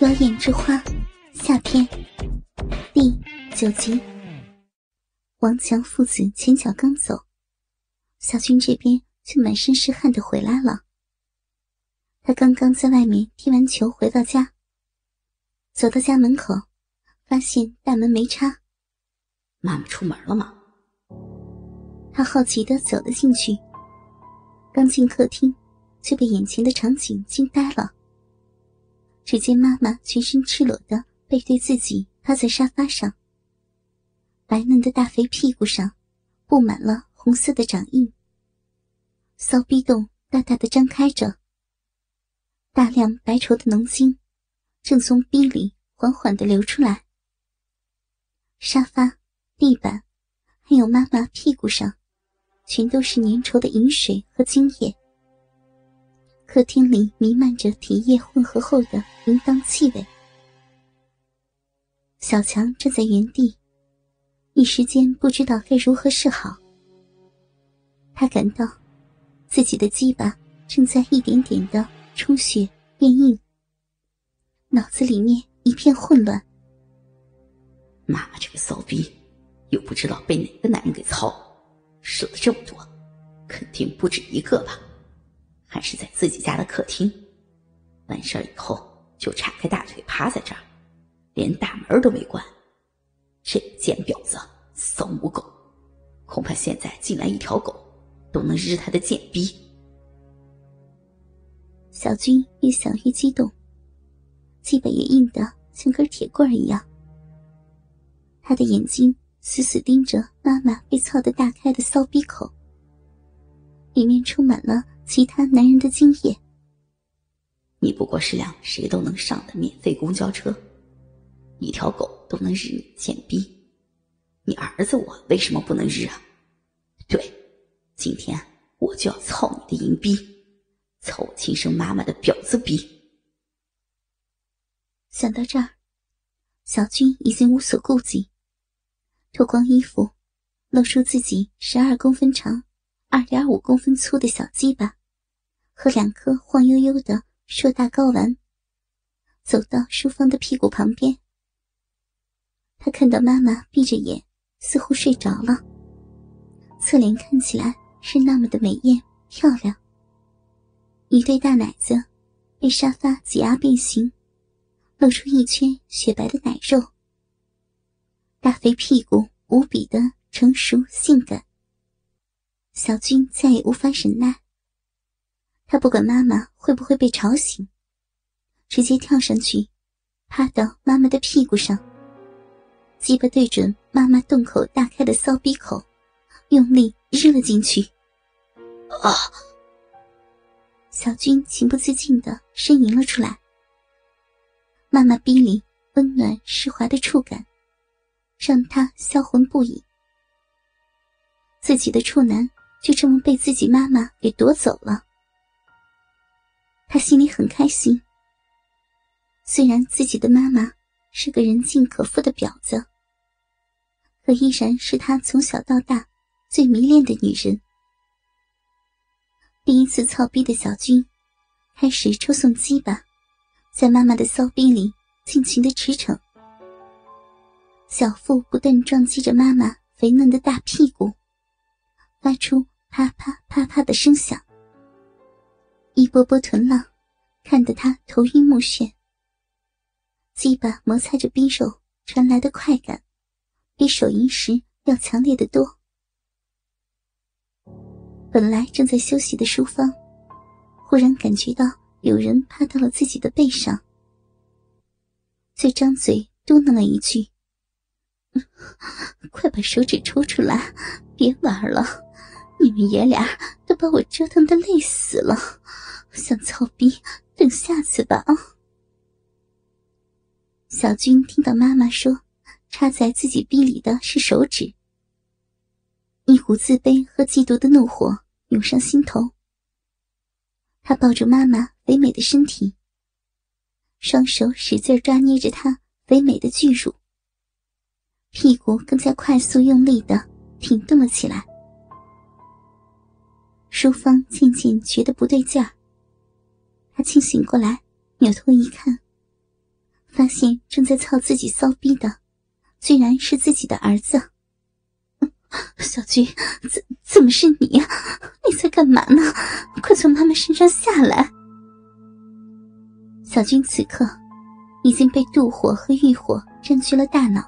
妖艳之花，下篇第九集。王强父子前脚刚走，小军这边却满身是汗的回来了。他刚刚在外面踢完球回到家，走到家门口，发现大门没插。妈妈出门了吗？他好奇的走了进去，刚进客厅，就被眼前的场景惊呆了。只见妈妈全身赤裸的背对自己趴在沙发上，白嫩的大肥屁股上布满了红色的掌印，骚逼洞大大的张开着，大量白稠的浓精正从逼里缓缓的流出来。沙发、地板，还有妈妈屁股上，全都是粘稠的饮水和精液。客厅里弥漫着体液混合后的淫荡气味。小强站在原地，一时间不知道该如何是好。他感到自己的鸡巴正在一点点的充血变硬，脑子里面一片混乱。妈妈这个骚逼，又不知道被哪个男人给操，射了这么多，肯定不止一个吧。还是在自己家的客厅，完事儿以后就叉开大腿趴在这儿，连大门都没关。这贱婊子，骚母狗，恐怕现在进来一条狗都能日他的贱逼。小军越想越激动，基本也硬得像根铁棍一样。他的眼睛死死盯着妈妈被操得大开的骚逼口，里面充满了。其他男人的精液，你不过是辆谁都能上的免费公交车，一条狗都能日你贱逼，你儿子我为什么不能日啊？对，今天我就要操你的淫逼，操我亲生妈妈的婊子逼！想到这儿，小军已经无所顾忌，脱光衣服，露出自己十二公分长、二点五公分粗的小鸡巴。和两颗晃悠悠的硕大睾丸，走到淑芳的屁股旁边。他看到妈妈闭着眼，似乎睡着了，侧脸看起来是那么的美艳漂亮。一对大奶子被沙发挤压变形，露出一圈雪白的奶肉。大肥屁股无比的成熟性感。小军再也无法忍耐。他不管妈妈会不会被吵醒，直接跳上去，趴到妈妈的屁股上，鸡巴对准妈妈洞口大开的骚逼口，用力日了进去。啊！小军情不自禁的呻吟了出来。妈妈逼里温暖湿滑的触感，让他销魂不已。自己的处男就这么被自己妈妈给夺走了。他心里很开心。虽然自己的妈妈是个人尽可夫的婊子，可依然是他从小到大最迷恋的女人。第一次操逼的小军开始抽送鸡巴，在妈妈的骚逼里尽情的驰骋，小腹不断撞击着妈妈肥嫩的大屁股，发出啪啪啪啪的声响。一波波臀浪，看得他头晕目眩。鸡巴摩擦着匕首传来的快感，比手淫时要强烈的多。本来正在休息的淑芳，忽然感觉到有人趴到了自己的背上，就张嘴嘟囔了一句：“快把手指抽出来，别玩了，你们爷俩都把我折腾的累死了。”想操逼，等下次吧啊！小军听到妈妈说，插在自己逼里的是手指，一股自卑和嫉妒的怒火涌上心头。他抱住妈妈肥美的身体，双手使劲抓捏着她肥美的巨乳，屁股更加快速用力的挺动了起来。淑芳渐渐觉得不对劲儿。她清醒过来，扭头一看，发现正在操自己骚逼的，居然是自己的儿子。小军，怎怎么是你呀？你在干嘛呢？快从妈妈身上下来！小军此刻已经被妒火和欲火占据了大脑，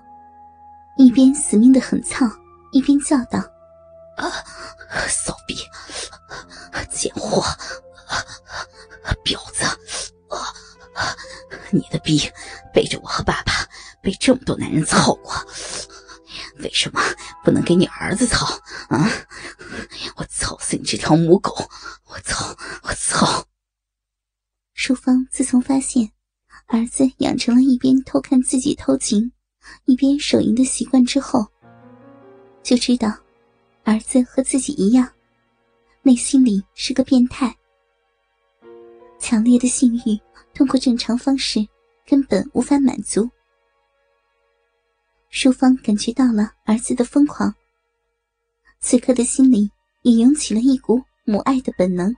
一边死命的狠操，一边叫道：“啊，骚逼，贱货，婊子！你的逼背着我和爸爸被这么多男人操过。”为什么不能给你儿子操啊？我操死你这条母狗！我操！我操！淑芳自从发现儿子养成了一边偷看自己偷情，一边手淫的习惯之后，就知道儿子和自己一样，内心里是个变态。强烈的性欲通过正常方式根本无法满足。淑芳感觉到了儿子的疯狂，此刻的心里也涌起了一股母爱的本能。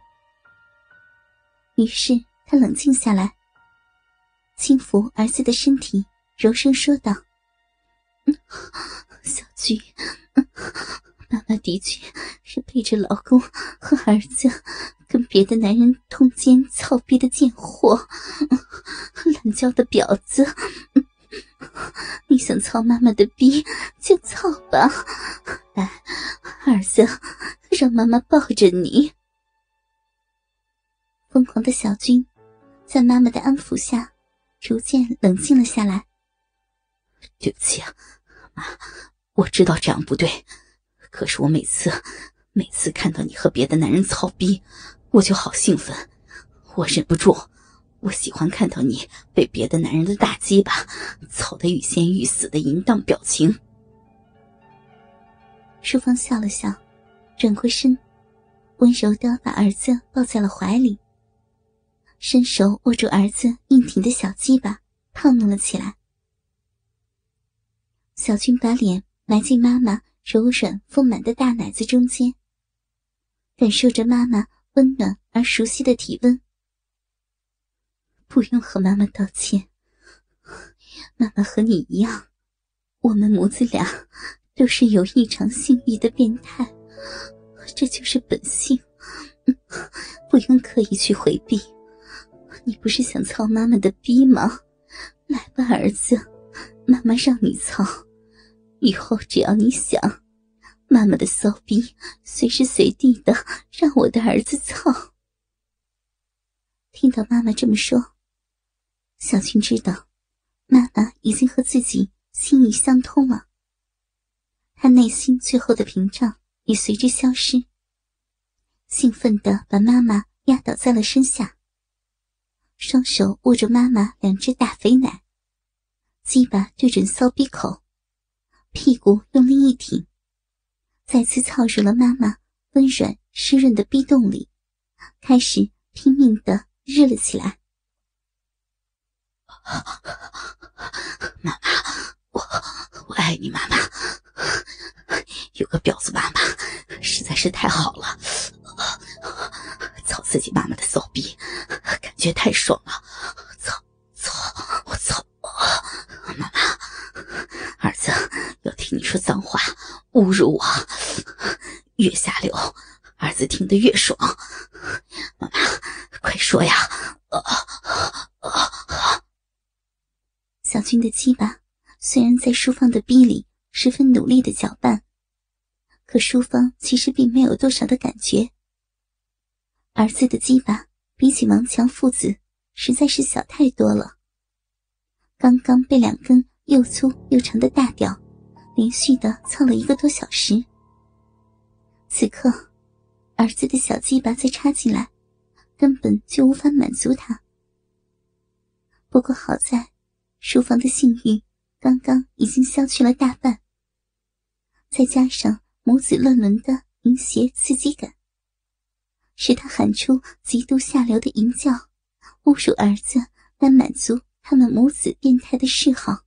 于是她冷静下来，轻抚儿子的身体，柔声说道：“小菊，妈妈的确是背着老公和儿子跟别的男人通奸操逼的贱货，懒觉的婊子。”你想操妈妈的逼就操吧，来，儿子，让妈妈抱着你。疯狂的小军在妈妈的安抚下，逐渐冷静了下来。对不起啊，妈，我知道这样不对，可是我每次每次看到你和别的男人操逼，我就好兴奋，我忍不住。我喜欢看到你被别的男人的大鸡巴操得欲仙欲死的淫荡表情。淑芳笑了笑，转过身，温柔的把儿子抱在了怀里，伸手握住儿子硬挺的小鸡巴，套弄了起来。小军把脸埋进妈妈柔软丰满的大奶子中间，感受着妈妈温暖而熟悉的体温。不用和妈妈道歉。妈妈和你一样，我们母子俩都是有异常性欲的变态，这就是本性，不用刻意去回避。你不是想操妈妈的逼吗？来吧，儿子，妈妈让你操。以后只要你想，妈妈的骚逼随时随地的让我的儿子操。听到妈妈这么说。小军知道，妈妈已经和自己心意相通了。他内心最后的屏障也随之消失。兴奋的把妈妈压倒在了身下，双手握住妈妈两只大肥奶，鸡巴对准骚逼口，屁股用力一挺，再次操入了妈妈温软湿润的逼洞里，开始拼命的日了起来。妈妈，我我爱你，妈妈。有个婊子妈妈实在是太好了，操自己妈妈的骚逼，感觉太爽了。辱我，越下流，儿子听得越爽。妈妈，快说呀！小军的鸡巴虽然在淑芳的逼里十分努力的搅拌，可淑芳其实并没有多少的感觉。儿子的鸡巴比起王强父子实在是小太多了。刚刚被两根又粗又长的大屌连续的操了一个多小时，此刻儿子的小鸡巴再插进来，根本就无法满足他。不过好在。书房的性欲刚刚已经消去了大半，再加上母子乱伦的淫邪刺激感，使他喊出极度下流的淫叫，侮辱儿子，来满足他们母子变态的嗜好。